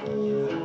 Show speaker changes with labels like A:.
A: Música